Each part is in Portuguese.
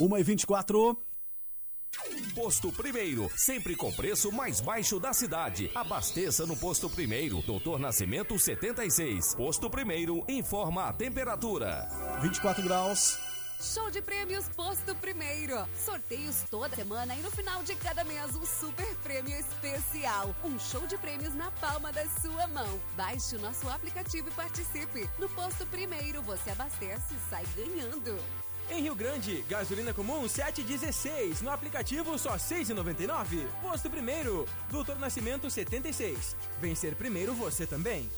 1 e 24 Posto Primeiro, sempre com preço mais baixo da cidade. Abasteça no Posto Primeiro, Doutor Nascimento 76. Posto Primeiro informa a temperatura. 24 graus. Show de prêmios Posto Primeiro. Sorteios toda semana e no final de cada mês um super prêmio especial. Um show de prêmios na palma da sua mão. Baixe o nosso aplicativo e participe. No Posto Primeiro você abastece e sai ganhando. Em Rio Grande, gasolina comum 7,16. No aplicativo só 6,99. Posto Primeiro, Doutor Nascimento 76. Vencer primeiro você também.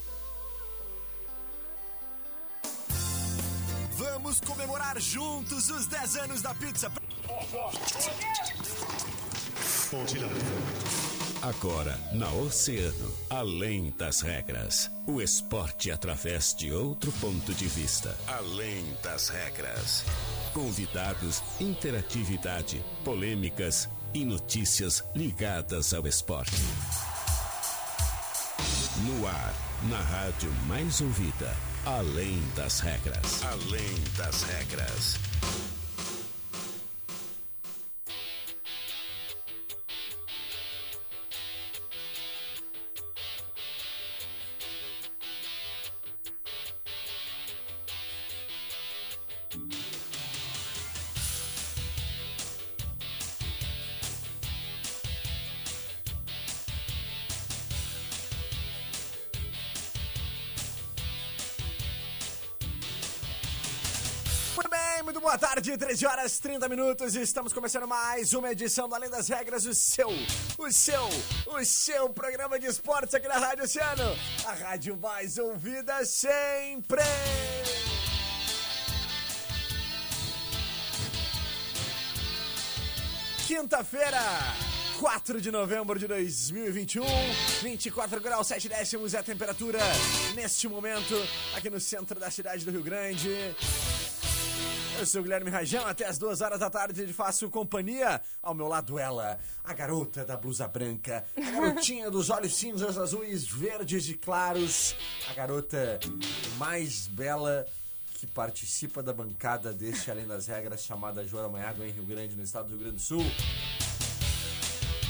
Vamos comemorar juntos os 10 anos da pizza. Agora, na Oceano, além das regras. O esporte através de outro ponto de vista. Além das regras. Convidados, interatividade, polêmicas e notícias ligadas ao esporte. No ar, na rádio mais ouvida. Além das regras. Além das regras. Muito boa tarde, 13 horas 30 minutos. Estamos começando mais uma edição do Além das Regras, o seu, o seu, o seu programa de esportes aqui na Rádio Oceano. A rádio mais ouvida sempre. Quinta-feira, 4 de novembro de 2021, 24 graus 7 décimos é a temperatura neste momento aqui no centro da cidade do Rio Grande. Eu sou o Guilherme Rajão, até as duas horas da tarde de faço companhia. Ao meu lado ela, a garota da blusa branca, a garotinha dos olhos cinzas, azuis, verdes e claros, a garota mais bela que participa da bancada deste Além das Regras, chamada Joana Maiago, em Rio Grande, no estado do Rio Grande do Sul.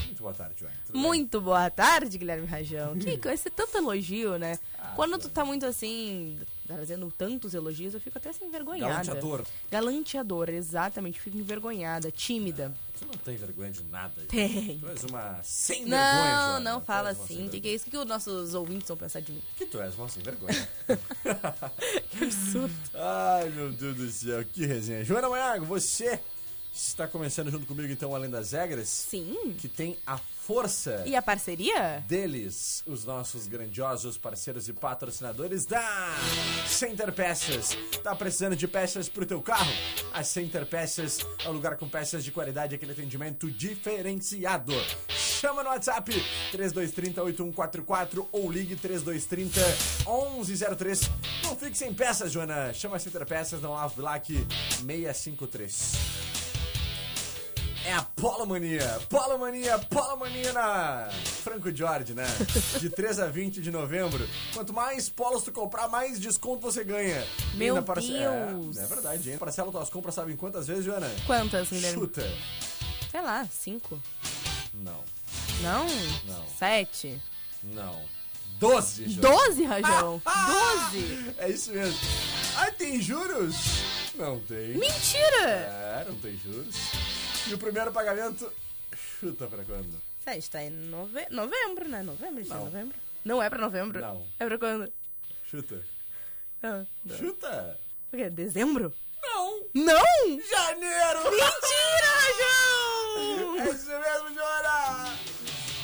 Muito boa tarde, Joana. Tudo bem? Muito boa tarde, Guilherme Rajão. Que coisa, esse tanto elogio, né? Quando tu tá muito assim, trazendo tantos elogios, eu fico até assim envergonhada. Galanteador. Galanteador, exatamente. Fico envergonhada, tímida. Você não tem vergonha de nada. Tem. Tu és uma sem vergonha, Não, Joana. não Tu fala sem assim. O que, que é isso? O que, que os nossos ouvintes vão pensar de mim? Que tu és uma sem vergonha. Que absurdo. Ai, meu Deus do céu, que resenha. Joana Maiago, você está começando junto comigo, então, Além das Regras, Sim. que tem a força E a parceria? deles, os nossos grandiosos parceiros e patrocinadores da Center Peças. Tá precisando de peças pro teu carro? A Center Peças é o lugar com peças de qualidade, aquele atendimento diferenciado. Chama no WhatsApp 3230-8144 ou ligue 3230-1103. Não fique sem peças, Joana. Chama a Center Peças na Olavo Bilac 653. É a Polomania. Polomania, Polomania na Franco Jorge, né? De 3 a 20 de novembro. Quanto mais polos tu comprar, mais desconto você ganha. Meu parce- Deus. É, é verdade, hein? Parcela tuas compras, sabe em quantas vezes, Joana? Quantas, Guilherme? Chuta. Sei lá, cinco. Não, Não? Não. Sete. não. 12, Joana. Doze, Rajão. Doze. É isso mesmo. Ah, tem juros? Não tem. Mentira. É, não tem juros. E o primeiro pagamento, chuta pra quando? A gente tá em nove... novembro, né? Novembro? Tá em Não. novembro? Não é pra novembro? Não. É pra quando? Chuta. Ah. Chuta. O quê? Dezembro? Não. Não! Janeiro! Mentira, João! É isso mesmo, Joana!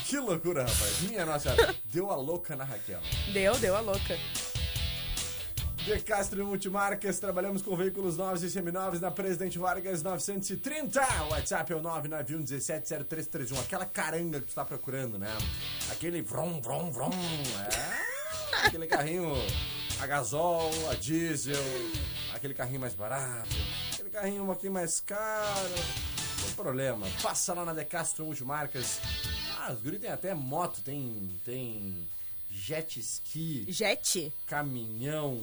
Que loucura, rapaz. Minha nossa. Deu a louca na Raquel. Deu, deu a louca. De Castro Multimarcas, trabalhamos com veículos novos e seminovos na Presidente Vargas 930. O WhatsApp é o 991170331. Aquela caranga que tu tá procurando, né? Aquele vrom, vrom, vrom. É. Aquele carrinho a gasol, a diesel, aquele carrinho mais barato, aquele carrinho um pouquinho mais caro. Não tem problema. Passa lá na De Castro Multimarcas. Ah, os guri tem até moto, tem, tem jet ski, Jet? caminhão,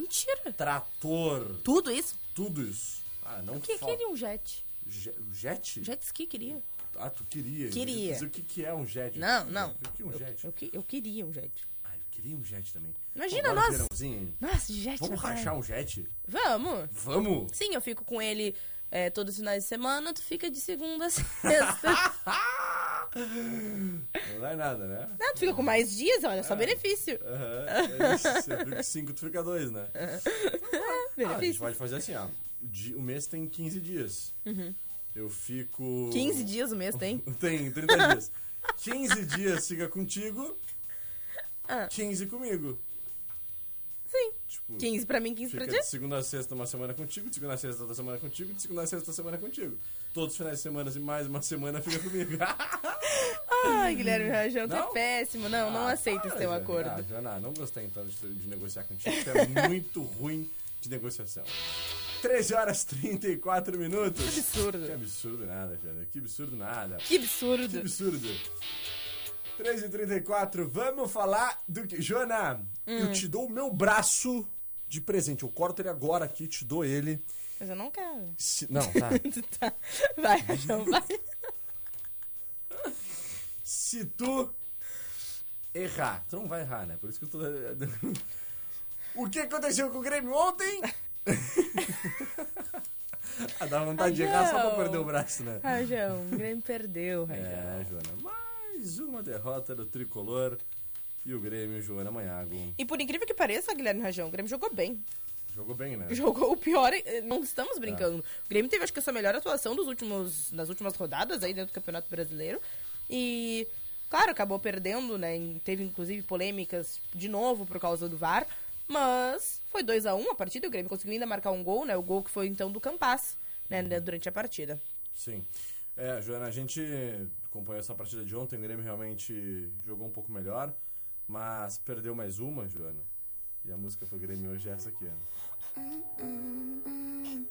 Mentira. trator, Tudo isso? tudo isso. Ah, não O que, que falta. é um jet? Je- jet? Jet ski queria. Ah, tu queria. Queria. Mas o que, que é um jet? Não, não. O que é um jet? Eu, que- eu queria um jet. Ah, eu queria um jet também. Imagina Agora, nós. verãozinho, Nossa, jet Vamos rachar um jet? Vamos. Vamos! Sim, eu fico com ele é, todos os finais de semana, tu fica de segunda a sexta. Não dá em nada, né? Não, tu fica com mais dias, olha, só benefício. Aham. É cinco, tu fica dois, né? Ah, a gente pode fazer assim, ó. O mês tem 15 dias. Eu fico. 15 dias o mês tem. Tem 30 dias. 15 dias fica contigo, Ah. 15 comigo. Sim. Tipo, 15 pra mim, 15 pra fica ti. de segunda a sexta uma semana contigo, de segunda a sexta outra semana contigo, de segunda a sexta outra semana contigo. Todos os finais de semana e mais uma semana fica comigo. Ai, Guilherme Rajão, tu é Não? péssimo. Não, não Ah, aceito esse teu acordo. Ah, não gostei então de, de negociar contigo. Tu é muito ruim de negociação. 13 horas e 34 minutos. Que absurdo. Que absurdo nada, Jana. Que absurdo nada. Que absurdo. Que absurdo. 13 e 34 vamos falar do que. Joana, Hum. eu te dou o meu braço de presente. Eu corto ele agora aqui, te dou ele. Mas eu não quero. Se- Não, tá. Tá. Vai, Rajão, vai. Se tu errar, tu não vai errar, né? Por isso que eu tô. O que aconteceu com o Grêmio ontem? ah, dá vontade de errar só pra perder o braço, né? Rajão, o Grêmio perdeu, Rajão. É, Joana. Mais uma derrota do tricolor. E o Grêmio, Joana Manhago. E por incrível que pareça, Guilherme Rajão, o Grêmio jogou bem. Jogou bem, né? Jogou o pior, eh, não estamos brincando. O Grêmio teve, acho que, a sua melhor atuação dos últimos, nas últimas rodadas aí dentro do Campeonato Brasileiro. E, claro, acabou perdendo, né? Teve, inclusive, polêmicas de novo por causa do VAR. Mas foi 2 a 1 a partida e o Grêmio conseguiu ainda marcar um gol, né? O gol que foi, então, do Campas, né? Durante a partida. Sim. É, Joana, a gente acompanhou essa partida de ontem. O Grêmio realmente jogou um pouco melhor. Mas perdeu mais uma, Joana. E a música pro Grêmio hoje é essa aqui, ó.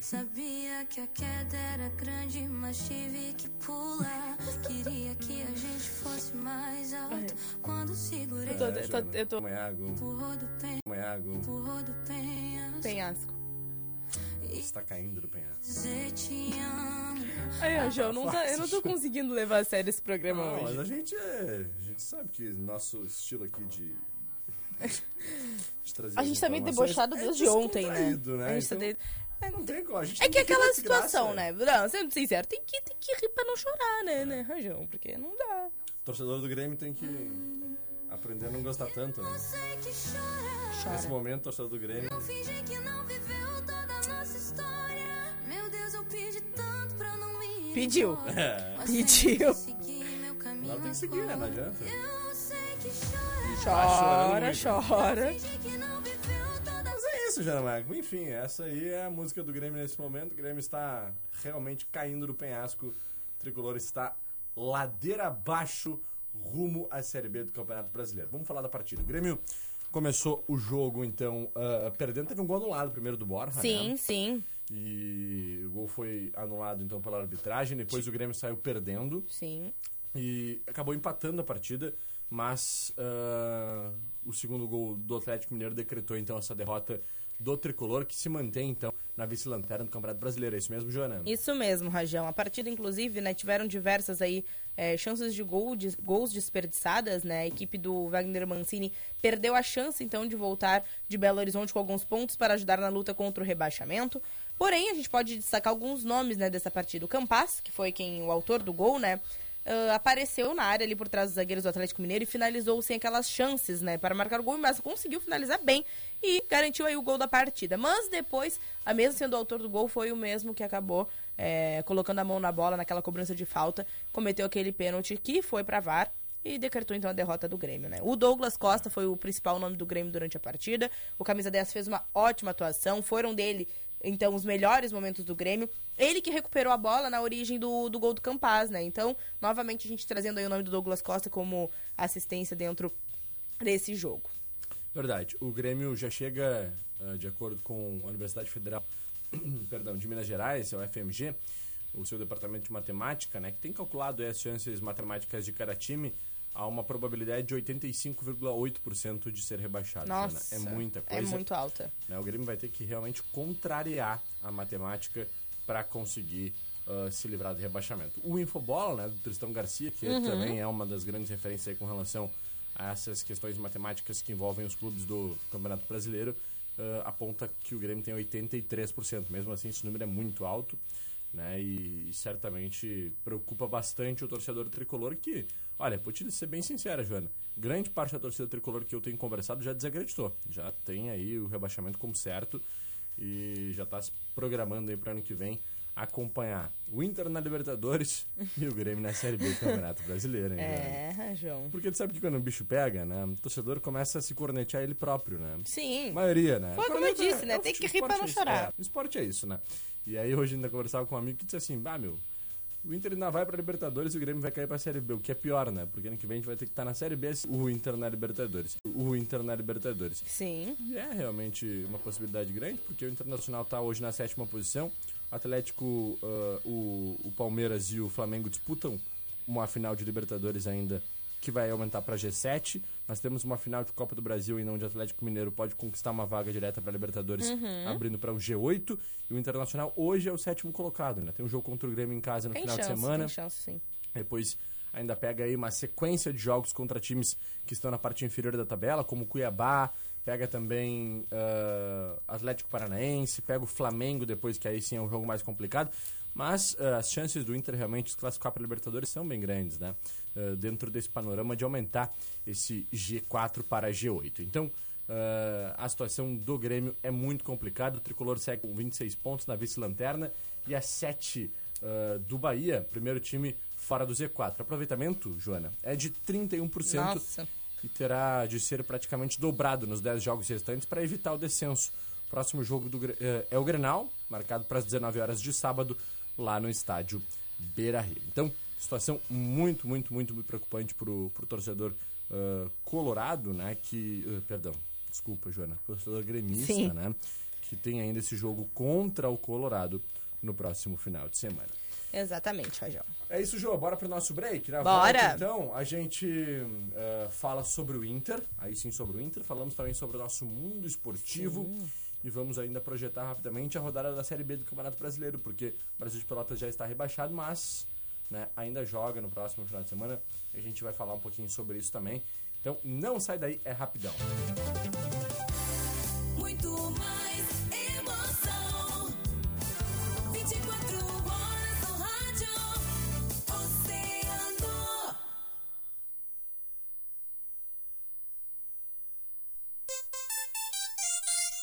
Sabia que a queda era grande, mas tive que pular. Queria que a gente fosse mais alto. Quando segurei Eu tô- É, eu tô- eu tô- Manhago, empurrou do pen, Manhago, empurrou do penhasco. Penhasco. Você tá caindo do penhasco. Aí, Rajão, não tá, eu não tô conseguindo levar a sério esse programa Não, mas hoje. a gente é. A gente sabe que nosso estilo aqui de. de trazer A gente tá meio debochado é desde ontem, né? né? A gente tá Então, de- Não tem como. A gente É que aquela situação, né? Não, sendo sincero, tem que, tem que rir pra não chorar, né, né, Rajão? Porque não dá. Torcedor do Grêmio tem que aprender a não gostar tanto, né? Sei que chora. Nesse momento, torcedor do Grêmio. Não finge que não viveu toda a nossa história. Meu Deus, eu pedi tanto pra não me. Pediu. É. Pediu. Ela tem que seguir, né? Não adianta. Eu sei que chora. Tá Chora, Mas é isso, Jana Marco. Enfim, essa aí é a música do Grêmio nesse momento. O Grêmio está realmente caindo do penhasco. O tricolor está ladeira abaixo rumo à Série B do Campeonato Brasileiro. Vamos falar da partida. O Grêmio começou o jogo, então, ah, perdendo. Teve um gol anulado primeiro do Borja, Sim, né? sim, E o gol foi anulado, então, pela arbitragem. Depois o Grêmio saiu perdendo. sim. e acabou empatando a partida, mas ah, o segundo gol do Atlético Mineiro decretou então essa derrota do tricolor que se mantém então na vice-lanterna do Campeonato Brasileiro. É isso mesmo, Joana? Isso mesmo, Rajão. A partida, inclusive, né, tiveram diversas aí é, chances de, gol, de gols desperdiçadas, né? A equipe do Wagner Mancini perdeu a chance, então, de voltar de Belo Horizonte com alguns pontos para ajudar na luta contra o rebaixamento. Porém, a gente pode destacar alguns nomes, né, dessa partida. O Campas, que foi quem o autor do gol, né? Ah, apareceu na área ali por trás dos zagueiros do Atlético Mineiro e finalizou sem aquelas chances, né, para marcar o gol, mas conseguiu finalizar bem e garantiu aí o gol da partida. Mas depois, a mesmo sendo o autor do gol, foi o mesmo que acabou é, colocando a mão na bola naquela cobrança de falta, cometeu aquele pênalti que foi para VAR e decretou então a derrota do Grêmio, né? O Douglas Costa foi o principal nome do Grêmio durante a partida. O camisa 10 fez uma ótima atuação, foram dele então os melhores momentos do Grêmio. Ele que recuperou a bola na origem do, do gol do Campaz, né? Então, novamente a gente trazendo aí o nome do Douglas Costa como assistência dentro desse jogo. Verdade. O Grêmio já chega, ah, de acordo com a Universidade Federal perdão, de Minas Gerais, é o FMG, o seu departamento de matemática, né, que tem calculado as chances matemáticas de cada time a uma probabilidade de 85,8% de ser rebaixado. Nossa, É muita É coisa. muito alta. né? O Grêmio vai ter que realmente contrariar a matemática para conseguir ah, se livrar do rebaixamento. O Infobola, né, do Tristão Garcia, que também é uma das grandes referências com relação a essas questões matemáticas que envolvem os clubes do Campeonato Brasileiro, ah, aponta que o Grêmio tem 83%. Mesmo assim, esse número é muito alto, né? E, certamente preocupa bastante o torcedor tricolor que, olha, vou te ser bem sincera, Joana, grande parte da torcida tricolor que eu tenho conversado já desacreditou. Já tem aí o rebaixamento como certo e já está se programando aí para ano que vem acompanhar o Inter na Libertadores e o Grêmio na Série B do Campeonato Brasileiro, hein? É, João. Porque tu sabe que quando o bicho pega, né? O torcedor começa a se cornetear ele próprio, né? Sim. A maioria, né? Foi como eu Corneta disse, né? o Tem que futebol, rir pra não é isso. chorar. É, o esporte é isso, né? E aí hoje ainda conversava com um amigo que disse assim, ah, meu, o Inter ainda vai pra Libertadores e o Grêmio vai cair pra Série B, o que é pior, né? Porque ano que vem a gente vai ter que estar na Série B, o Inter na Libertadores. O Inter na Libertadores. Sim. E é realmente uma possibilidade grande, porque o Internacional está hoje na sétima posição. O Atlético, ah, o, o Palmeiras e o Flamengo disputam uma final de Libertadores ainda que vai aumentar para G7. Nós temos uma final de Copa do Brasil ainda onde o Atlético Mineiro pode conquistar uma vaga direta para Libertadores, Uhum. abrindo para o G8. E o Internacional hoje é o sétimo colocado, né? Tem um jogo contra o Grêmio em casa no Tem final chance, de semana. tem chance, sim. Depois ainda pega aí uma sequência de jogos contra times que estão na parte inferior da tabela, como Cuiabá, pega também ah, Atlético Paranaense, pega o Flamengo depois, que aí sim é um jogo mais complicado. Mas ah, as chances do Inter realmente se classificar para Libertadores são bem grandes, né? Ah, dentro desse panorama de aumentar esse G4 para G8. Então, a situação do Grêmio é muito complicada. O tricolor segue com 26 pontos na vice-lanterna e a 7 ah, do Bahia, primeiro time fora do Z4. O aproveitamento, Joana, é de 31% Nossa. E terá de ser praticamente dobrado nos 10 jogos restantes para evitar o descenso. O próximo jogo do, eh, é o Grenal, marcado para as 19 horas de sábado, lá no estádio Beira Rio. Então, situação muito, muito, muito, preocupante para o torcedor ah, colorado, né? Que. ah, perdão, desculpa, Joana. Torcedor gremista, Sim. né? Que tem ainda esse jogo contra o Colorado no próximo final de semana. Exatamente, Rajão. É isso, Jô. Bora pro nosso break? Na Bora. volta, então, a gente eh, fala sobre o Inter. Aí sim, sobre o Inter. Falamos também sobre o nosso mundo esportivo. E vamos ainda projetar rapidamente a rodada da Série B do Campeonato Brasileiro, porque o Brasil de Pelotas já está rebaixado, mas né, ainda joga no próximo final de semana. A gente vai falar um pouquinho sobre isso também. Então, não sai daí, é rapidão. Muito mais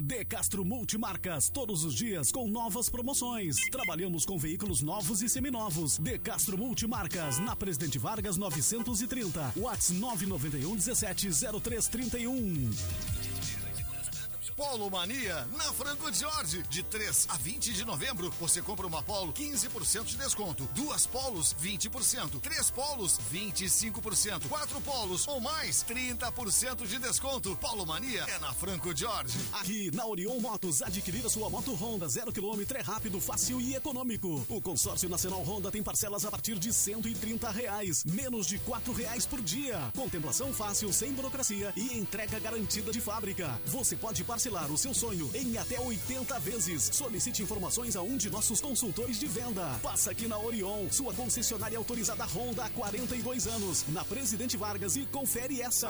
De Castro Multimarcas, todos os dias com novas promoções. Trabalhamos com veículos novos e seminovos. De Castro Multimarcas, na Presidente Vargas 930. Whats 991 17 0331. Polo Mania na Franco Jorge. De 3 a 20 de novembro, você compra uma Polo 15% de desconto. Duas Polos, 20%. Três Polos, 25%. Quatro Polos ou mais, 30% de desconto. Polo Mania é na Franco Jorge. Aqui na Orion Motos, adquirir a sua moto Honda zero quilômetro é rápido, fácil e econômico. O consórcio nacional Honda tem parcelas a partir de 130 reais, menos de quatro reais por dia. Contemplação fácil, sem burocracia e entrega garantida de fábrica. Você pode parcelar o seu sonho em até 80 vezes. Solicite informações a um de nossos consultores de venda. Passa aqui na Orion, sua concessionária autorizada Honda há 42 anos, na Presidente Vargas e confere essa.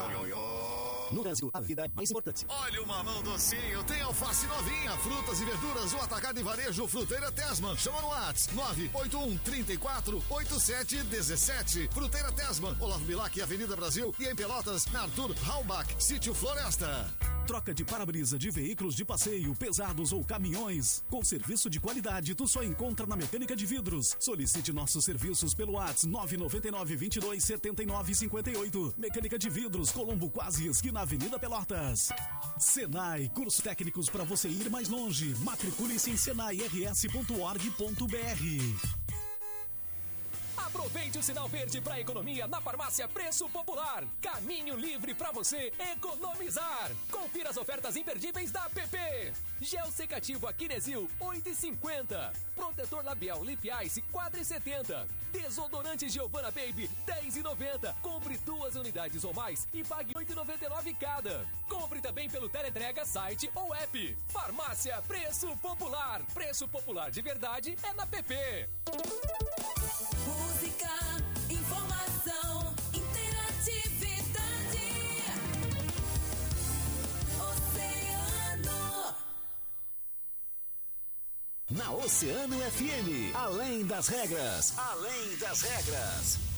No Brasil, a vida é mais importante. Olha o mamão docinho, tem alface novinha, frutas e verduras, o atacado e varejo Fruteira Tesman. Chama no Whats 981 34 87 17. Fruteira Tesman, Olavo Bilac, Avenida Brasil e em Pelotas, na Arthur Halbach, Sítio Floresta. Troca de para-brisa de veículos de passeio, pesados ou caminhões. Com serviço de qualidade, tu só encontra na Mecânica de Vidros. Solicite nossos serviços pelo WhatsApp 999 22 79 58. Mecânica de Vidros, Colombo Quase, esquina Avenida Pelotas. Senai, cursos técnicos para você ir mais longe. Matricule-se em senairs.org.br. Aproveite o sinal verde para economia na farmácia Preço Popular. Caminho livre para você economizar. Confira as ofertas imperdíveis da PP. Gel secativo Aquinesil, 8,50. Protetor labial Lip Ice, 4,70. Desodorante Giovanna Baby, 10,90. Compre duas unidades ou mais e pague 8,99 cada. Compre também pelo teleentrega, site ou app. Farmácia Preço Popular. Preço popular de verdade é na PP. Música, informação, interatividade. Oceano. Na Oceano FM, além das regras, além das regras.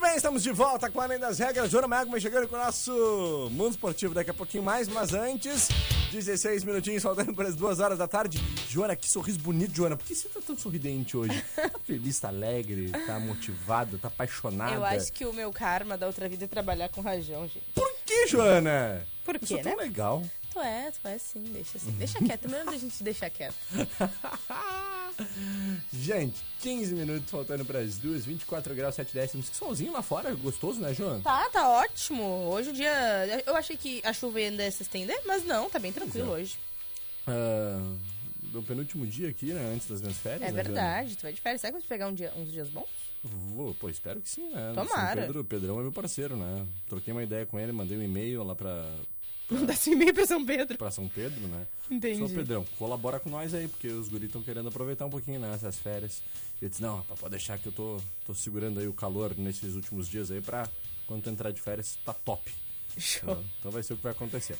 Muito bem, estamos de volta com Além das Regras. Joana Mago vai chegando com o nosso Mundo Esportivo daqui a pouquinho mais, mas antes, 16 minutinhos faltando para as duas horas da tarde. Joana, que sorriso bonito, Joana. Por que você tá tão sorridente hoje? Tá feliz, tá alegre, tá motivada, tá apaixonada? Eu acho que o meu karma da outra vida é trabalhar com rajão, gente. Por que, Joana? Por quê, tão né? legal. Tu é, tu é sim, deixa assim. Deixa quieto, melhor a gente deixar quieto. Gente, 15 minutos faltando para as duas, 24 graus, 7 décimos. Que solzinho lá fora, gostoso, né, Joana? Tá, tá ótimo. Hoje o dia. Eu achei que a chuva ia se estender, mas não, tá bem tranquilo é. hoje. Ah, meu penúltimo dia aqui, né, antes das minhas férias. É né, verdade, tu vai de férias. Será que vai pegar um dia, uns dias bons? Vou, pô, espero que sim, né? Tomara. São Pedro, o Pedrão é meu parceiro, né? Troquei uma ideia com ele, mandei um e-mail lá pra, Mandar esse e-mail pra São Pedro. pra São Pedro, né? Entendi. Sou Pedrão, colabora com nós aí, porque os guris estão querendo aproveitar um pouquinho, né, essas férias. E eu disse, não, rapaz, pode deixar que eu tô, tô segurando aí o calor nesses últimos dias aí pra quando tu entrar de férias, tá top. Show. Então, então vai ser o que vai acontecer.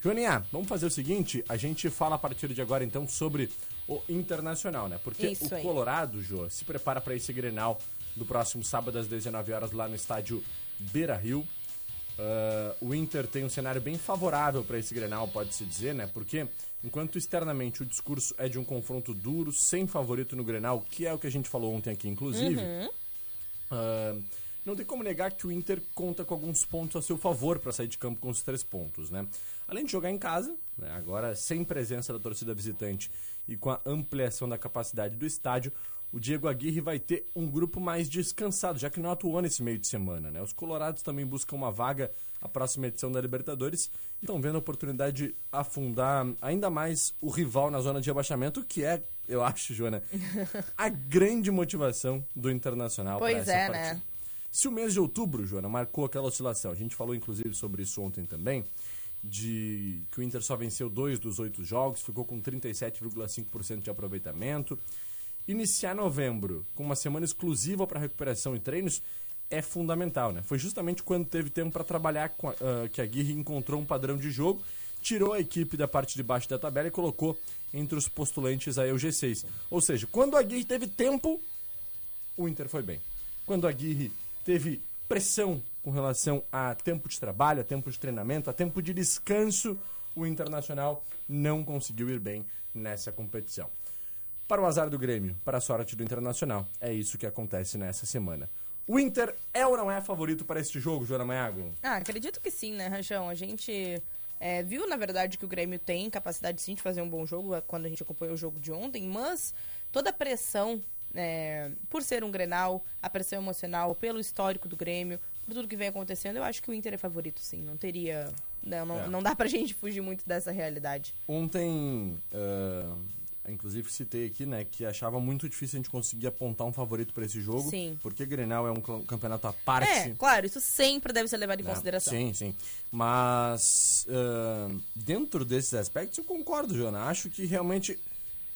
Joaninha, vamos fazer o seguinte, a gente fala a partir de agora então sobre o Internacional, né? Porque Isso o aí. Colorado, Jô, se prepara para esse Grenal do próximo sábado às 19 horas lá no estádio Beira-Rio. Ah, o Inter tem um cenário bem favorável para esse Grenal, pode-se dizer, né? Porque enquanto externamente o discurso é de um confronto duro, sem favorito no Grenal, que é o que a gente falou ontem aqui, inclusive, ah, não tem como negar que o Inter conta com alguns pontos a seu favor para sair de campo com os três pontos, né? Além de jogar em casa, né, agora sem presença da torcida visitante e com a ampliação da capacidade do estádio, o Diego Aguirre vai ter um grupo mais descansado, já que não atuou nesse meio de semana, né? Os colorados também buscam uma vaga à próxima edição da Libertadores e estão vendo a oportunidade de afundar ainda mais o rival na zona de rebaixamento, que é, eu acho, Joana, a grande motivação do Internacional para essa é, partida. né? Se o mês de outubro, Joana, marcou aquela oscilação, a gente falou inclusive sobre isso ontem também, de que o Inter só venceu dois dos oito jogos, ficou com 37,5% de aproveitamento. Iniciar novembro com uma semana exclusiva para recuperação e treinos é fundamental, né? Foi justamente quando teve tempo para trabalhar a, ah, que a Aguirre encontrou um padrão de jogo, tirou a equipe da parte de baixo da tabela e colocou entre os postulantes aí o G6. Ou seja, quando a Aguirre teve tempo, o Inter foi bem. Quando a Aguirre teve pressão com relação a tempo de trabalho, a tempo de treinamento, a tempo de descanso, o Internacional não conseguiu ir bem nessa competição. Para o azar do Grêmio, para a sorte do Internacional, é isso que acontece nessa semana. O Inter é ou não é favorito para este jogo, Joana Maiago? Ah, acredito que sim, né, Rajão? A gente é, viu, na verdade, que o Grêmio tem capacidade sim de fazer um bom jogo é, quando a gente acompanhou o jogo de ontem, mas toda a pressão, é, por ser um Grenal, a pressão emocional, pelo histórico do Grêmio, por tudo que vem acontecendo, eu acho que o Inter é favorito, sim. Não teria. Não, não, É. não dá pra gente fugir muito dessa realidade. Ontem, ah, inclusive citei aqui, né, que achava muito difícil a gente conseguir apontar um favorito para esse jogo, Sim. porque Grenal é um campeonato à parte. É, claro, isso sempre deve ser levado em né? consideração. Sim, sim. Mas ah, dentro desses aspectos eu concordo, Joana. Acho que realmente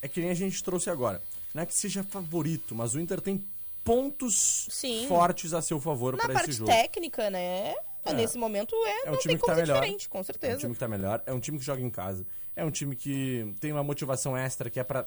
é que nem a gente trouxe agora. Não é que seja favorito, mas o Inter tem pontos Sim. fortes a seu favor Na para esse parte jogo. técnica, né? É. Nesse momento é, É um não time tem que tá como ser melhor. diferente, com É um certeza. time que tá melhor, é um time que joga em casa, é um time que tem uma motivação extra que é para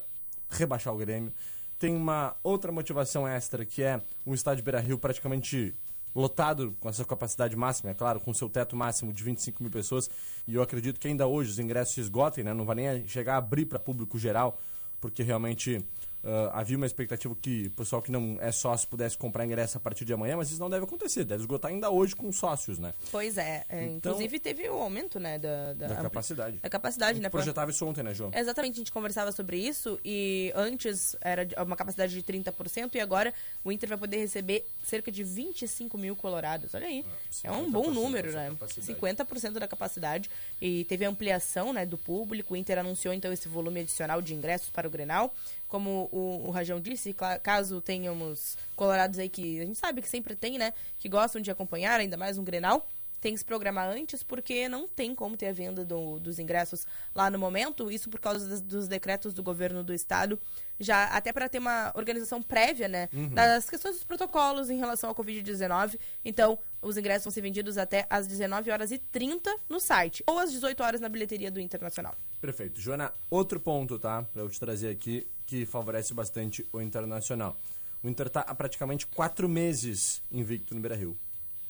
rebaixar o Grêmio, tem uma outra motivação extra que é um estádio Beira-Rio praticamente lotado com a sua capacidade máxima, é claro, com seu teto máximo de 25 mil pessoas, e eu acredito que ainda hoje os ingressos se esgotem, né? Não vai nem chegar a abrir para público geral, porque realmente ah, havia uma expectativa que o pessoal que não é sócio pudesse comprar ingresso a partir de amanhã, mas isso não deve acontecer, deve esgotar ainda hoje com sócios, né? Pois é, é, Então- inclusive teve o aumento, né, da, da, Da capacidade. Da capacidade, né? Projetava isso ontem, né, João? Exatamente, a gente conversava sobre isso e antes era uma capacidade de 30% e agora o Inter vai poder receber cerca de 25 mil colorados. Olha aí, é um bom 50% número, né? capacidade. 50% da capacidade e teve ampliação né, do público. O Inter anunciou então esse volume adicional de ingressos para o Grenal. Como o, o Rajão disse, caso tenhamos colorados aí que a gente sabe que sempre tem, né? Que gostam de acompanhar, ainda mais um Grenal tem que se programar antes, porque não tem como ter a venda do- dos ingressos lá no momento, isso por causa das- dos decretos do governo do estado, já até para ter uma organização prévia, né, das questões dos protocolos em relação ao Covid-19. Então, os ingressos vão ser vendidos até às 19 horas e 30 no site, ou às 18 horas na bilheteria do Internacional. Perfeito. Joana, outro ponto, tá? Pra eu te trazer aqui, que favorece bastante o Internacional. O Inter tá há praticamente quatro meses invicto no Beira-Rio.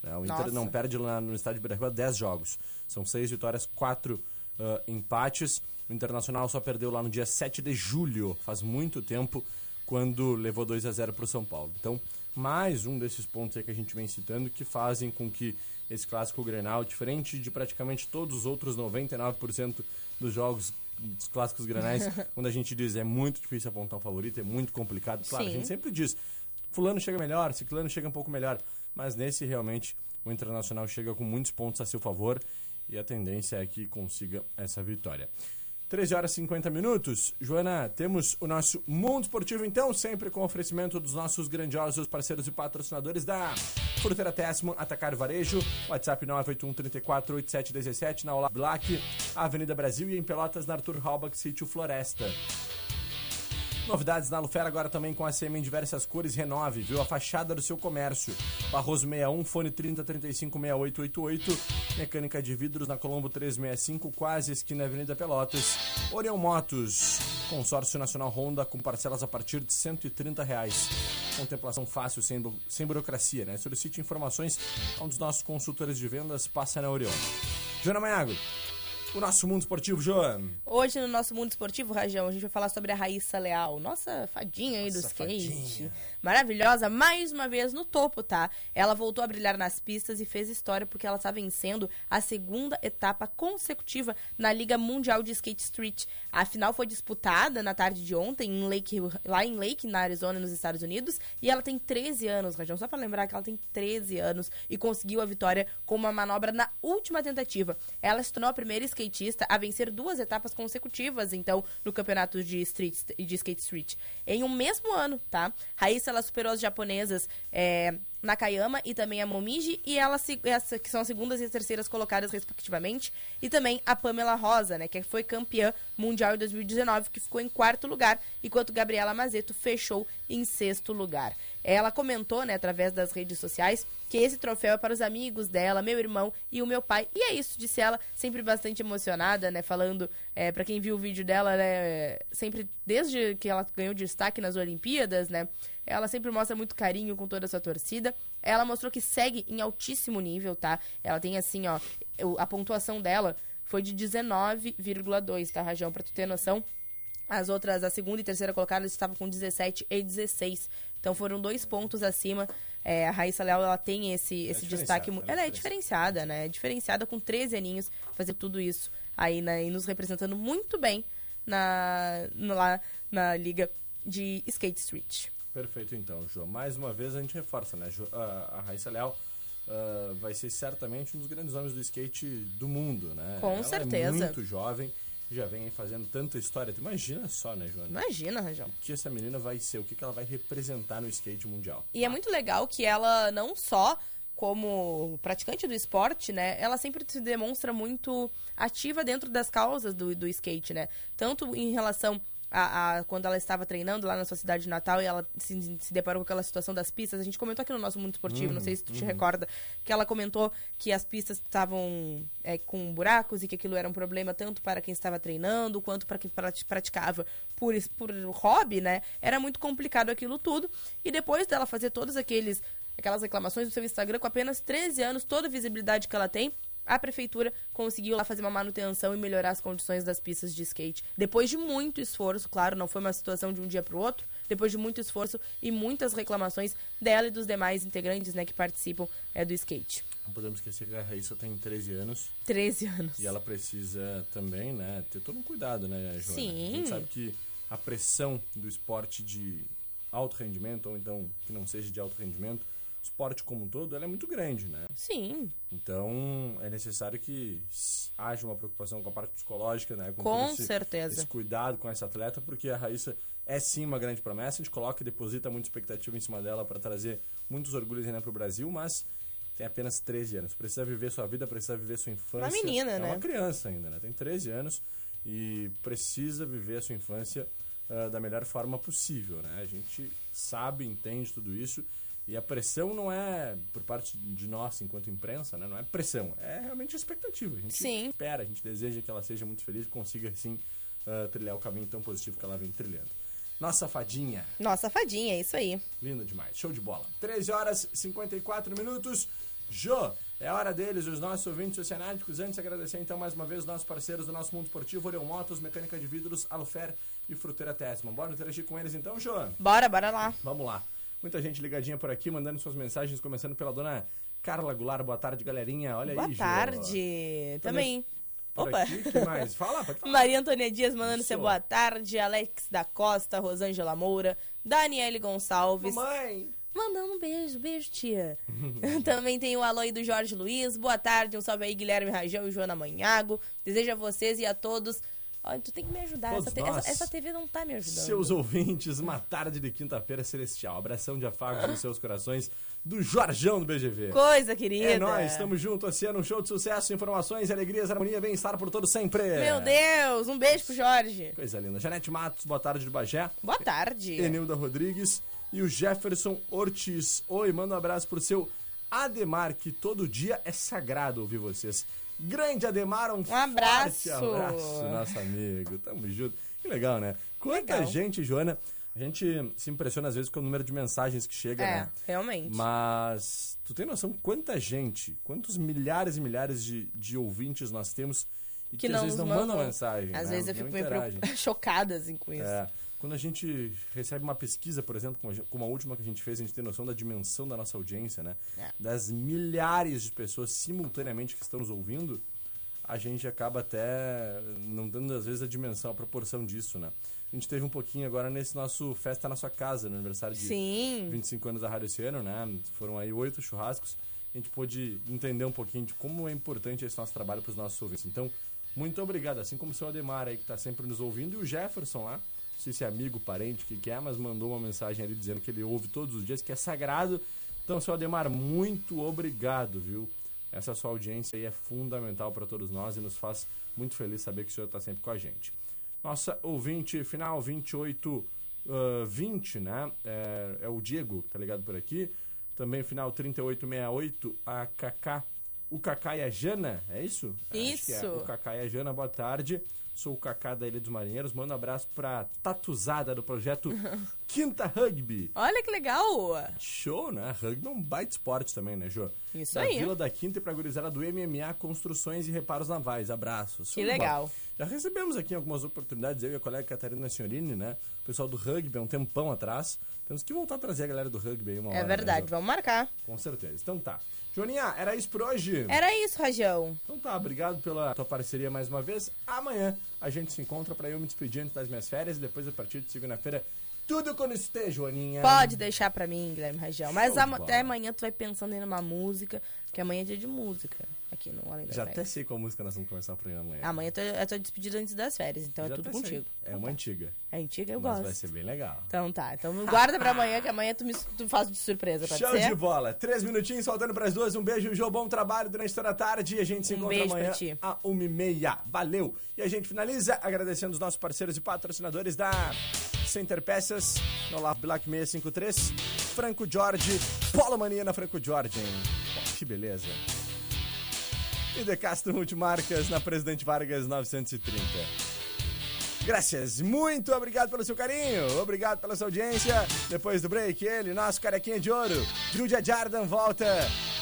né? O Inter Nossa. não perde lá no estádio Beira-Rio há 10 jogos. São seis vitórias, quatro ah, empates. O Internacional só perdeu lá no dia 7 de julho, faz muito tempo, quando levou 2 a 0 pro São Paulo. Então, mais um desses pontos aí que a gente vem citando que fazem com que esse clássico Grenal, diferente de praticamente todos os outros 99% dos jogos dos clássicos granais, quando a gente diz é muito difícil apontar um favorito, é muito complicado. Claro, a Sim. gente sempre diz, fulano chega melhor, ciclano chega um pouco melhor, mas nesse realmente o Internacional chega com muitos pontos a seu favor e a tendência é que consiga essa vitória. 13 horas e 50 minutos. Joana, temos o nosso Mundo Esportivo, então, sempre com oferecimento dos nossos grandiosos parceiros e patrocinadores da Fruteira Tessman, Atacar Varejo, WhatsApp 981 34 8717, na Ola Black, Avenida Brasil e em Pelotas, na Arthur Halbach, Sítio Floresta. Novidades na Lufera agora também com a CM em diversas cores. Renove, viu? A fachada do seu comércio. Barroso 61, fone 30 35 6888. Mecânica de vidros na Colombo 365, quase esquina Avenida Pelotas. Orion Motos. Consórcio Nacional Honda com parcelas a partir de 130 reais. Contemplação fácil, sem, bu- sem burocracia, né? Solicite informações a um dos nossos consultores de vendas. Passa na Orion. Joana Maiago, o nosso mundo esportivo, Joana. Hoje no nosso mundo esportivo, Rajão, a gente vai falar sobre a Raíssa Leal, nossa fadinha aí do Nossa skate. fadinha. Maravilhosa, mais uma vez no topo, tá? Ela voltou a brilhar nas pistas e fez história porque ela está vencendo a segunda etapa consecutiva na Liga Mundial de Skate Street. A final foi disputada na tarde de ontem em Lake, lá em Lake, na Arizona, nos Estados Unidos, e ela tem 13 anos, Rajão, só pra lembrar que ela tem 13 anos e conseguiu a vitória com uma manobra na última tentativa. Ela se tornou a primeira skatista a vencer duas etapas consecutivas, então, no campeonato de street de skate street. Em um mesmo ano, tá? Raíssa, ela superou as japonesas é, Nakayama e também a Momiji, e ela, se- essa, que são as segundas e as terceiras colocadas, respectivamente, e também a Pamela Rosa, né, que foi campeã mundial em 2019, que ficou em quarto lugar, enquanto Gabriela Mazeto fechou em sexto lugar. Ela comentou, né, através das redes sociais, que esse troféu é para os amigos dela, meu irmão e o meu pai. E é isso, disse ela, sempre bastante emocionada, né, falando, é, para quem viu o vídeo dela, né, sempre, desde que ela ganhou destaque nas Olimpíadas, né, ela sempre mostra muito carinho com toda a sua torcida. Ela mostrou que segue em altíssimo nível, tá? Ela tem assim, ó, a pontuação dela foi de 19,2, tá, Rajão? Pra tu ter noção. As outras, a segunda e terceira colocadas estavam com 17 e 16. Então foram dois pontos acima. É, a Raíssa Leal, ela tem esse, esse destaque. mu- ela é Ela é diferenciada, né? Diferenciada com 13 aninhos, fazer tudo isso aí, né? E nos representando muito bem na, lá na liga de Skate Street. Perfeito, então, João. Mais uma vez a gente reforça, né? A, Raíssa Leal ah, vai ser certamente um dos grandes nomes do skate do mundo, né? Com Ela certeza. É muito jovem, já vem fazendo tanta história. Tu imagina só, né, Joana? Imagina, Rajão. O que essa menina vai ser, o que, que ela vai representar no skate mundial. E é muito legal que ela não só como praticante do esporte, né? Ela sempre se demonstra muito ativa dentro das causas do, do skate, né? Tanto em relação a, a- quando ela estava treinando lá na sua cidade natal e ela se, se deparou com aquela situação das pistas. A gente comentou aqui no nosso mundo esportivo, não sei se tu te recorda, que ela comentou que as pistas estavam é, com buracos e que aquilo era um problema tanto para quem estava treinando quanto para quem prati- praticava por, por hobby, né? Era muito complicado aquilo tudo. E depois dela fazer todos aqueles aquelas reclamações no seu Instagram com apenas 13 anos, toda a visibilidade que ela tem, a prefeitura conseguiu lá fazer uma manutenção e melhorar as condições das pistas de skate. Depois de muito esforço, claro, não foi uma situação de um dia para o outro, depois de muito esforço e muitas reclamações dela e dos demais integrantes né, que participam é, do skate. Não podemos esquecer que a Raíssa tem 13 anos 13 anos. e ela precisa também, né, ter todo um cuidado, né, Joana? Sim. A gente sabe que a pressão do esporte de alto rendimento, ou então que não seja de alto rendimento, esporte como um todo, ela é muito grande, né? Sim, Então, é necessário que haja uma preocupação com a parte psicológica, né? Com todo esse- certeza. Esse cuidado com essa atleta, porque a Raíssa é sim uma grande promessa. A gente coloca e deposita muita expectativa em cima dela para trazer muitos orgulhos ainda para o Brasil, mas tem apenas 13 anos. Precisa viver sua vida, precisa viver sua infância. Uma menina, é né? uma criança ainda, né? Tem 13 anos e precisa viver a sua infância ah, da melhor forma possível, né? A gente sabe, entende tudo isso e a pressão não é por parte de nós enquanto imprensa, né? Não é pressão, é realmente expectativa. A gente Sim. espera, a gente deseja que ela seja muito feliz e consiga assim ah, trilhar o caminho tão positivo que ela vem trilhando. Nossa fadinha, nossa fadinha, é isso aí. Linda demais, show de bola. 13 horas e 54 minutos. Jô, é hora deles, os nossos ouvintes oceanáticos. Antes, agradecer então mais uma vez os nossos parceiros do nosso mundo esportivo, Orion Motos, Mecânica de Vidros, Alufer e Fruteira Tessman. Bora interagir com eles então, Jô? Bora, bora lá. Vamos lá. Muita gente ligadinha por aqui, mandando suas mensagens, começando pela dona Carla Goulart. Boa tarde, galerinha. Olha Boa aí, tarde. Também. Por Opa. aqui, que mais? Fala, pode falar. Maria Antônia Dias mandando Isso. seu boa tarde. Alex da Costa, Rosângela Moura, Daniele Gonçalves. Mamãe! Mandando um beijo, beijo, tia. Também tem o alô aí do Jorge Luiz. Boa tarde, um salve aí, Guilherme Rajão e Joana Manhago. Desejo a vocês e a todos. Olha, tu tem que me ajudar. Essa, te- nós. essa- essa TV não tá me ajudando. Seus ouvintes, uma tarde de quinta-feira celestial. Abração de afagos nos seus corações do Jorjão do BGV. Coisa querida. É nóis, estamos juntos, Oceano, um show de sucesso, informações, alegrias, harmonia, bem-estar por todo sempre. Meu Deus, um beijo pro Jorge. Coisa linda. Janete Matos, boa tarde de Bagé. Boa tarde. Enilda Rodrigues e o Jefferson Ortiz. Oi, manda um abraço pro seu Ademar, que todo dia é sagrado ouvir vocês. Grande Ademar, um, abraço. forte abraço, nosso amigo. Tamo junto. Que legal, né? Quanta Legal. gente, Joana. A gente se impressiona às vezes com o número de mensagens que chega, É, né? realmente. Mas tu tem noção quanta gente, quantos milhares e milhares de, de ouvintes nós temos e que, que às vezes não mandam mandam. mensagem. Às né? vezes eu Não fico meio chocada assim com isso. É, quando a gente recebe uma pesquisa, por exemplo, como a, gente- como a última que a gente fez, a gente tem noção da dimensão da nossa audiência, né? É. Das milhares de pessoas simultaneamente que estão nos ouvindo, a gente acaba até não dando, às vezes, a dimensão, a proporção disso, né? A gente teve um pouquinho agora nesse nosso Festa na Sua Casa, no aniversário de Sim. 25 anos da Rádio esse ano, né? Foram aí oito churrascos. A gente pôde entender um pouquinho de como é importante esse nosso trabalho para os nossos ouvintes. Então, muito obrigado. Assim como o seu Ademar aí, que está sempre nos ouvindo, e o Jefferson lá, não sei se é amigo, parente, o que, que é, mas mandou uma mensagem ali dizendo que ele ouve todos os dias, que é sagrado. Então, seu Ademar, muito obrigado, viu? Essa sua audiência aí é fundamental para todos nós e nos faz muito feliz saber que o senhor está sempre com a gente. Nossa ouvinte final 28 ah, 20, né? É, é o Diego, tá ligado por aqui. Também final 3868, a Kaká. O Kaká e a Jana, é isso? É, que é. Isso. O Kaká e a Jana, boa tarde. Sou o Kaká da Ilha dos Marinheiros. Manda um abraço pra Tatuzada do projeto Quinta Rugby. Olha que legal. Show, né? Rugby é um baita esporte também, né, Jô? Isso da aí. Vila da Quinta e pra gurizada do MMA Construções e Reparos Navais. Abraços. Que legal. Já recebemos aqui algumas oportunidades, eu e a colega Catarina Signorini, né? O pessoal do rugby, há um tempão atrás. Temos que voltar a trazer a galera do rugby aí uma É hora. né, verdade, Jô? vamos marcar. Com certeza. Então tá. Joaninha, era isso por hoje? Era isso, Rajão. Então tá, obrigado pela tua parceria mais uma vez. Amanhã a gente se encontra pra eu me despedir antes das minhas férias e depois a partir de segunda-feira, tudo quando esteja, Joaninha. Pode deixar pra mim, Guilherme Rajão. Mas até amanhã tu vai pensando em uma música, que amanhã é dia de música, aqui no Além Já até sei qual música nós vamos começar o programa amanhã. Amanhã eu tô, despedida antes das férias, então Já é tudo contigo. É uma antiga. É antiga, eu mas gosto. vai ser bem legal. Então tá, então guarda pra amanhã, que amanhã tu, me, tu faz de surpresa, pode Show ser? de bola. Três minutinhos faltando pras duas. Um beijo, Jô. Bom trabalho durante toda a tarde. E a gente se Um encontra amanhã a uma e meia. Valeu. E a gente finaliza agradecendo os nossos parceiros e patrocinadores da Center Peças, no Olavo Black 653, Franco Jorge, Polo Mania na Franco Jorge, hein? Que beleza. E De Castro Multimarcas na Presidente Vargas 930. Graças, muito obrigado pelo seu carinho, obrigado pela sua audiência. Depois do break, ele, nosso carequinha de ouro, Júlia Jardan, volta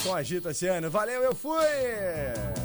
com Agito Oceano. Valeu, eu fui!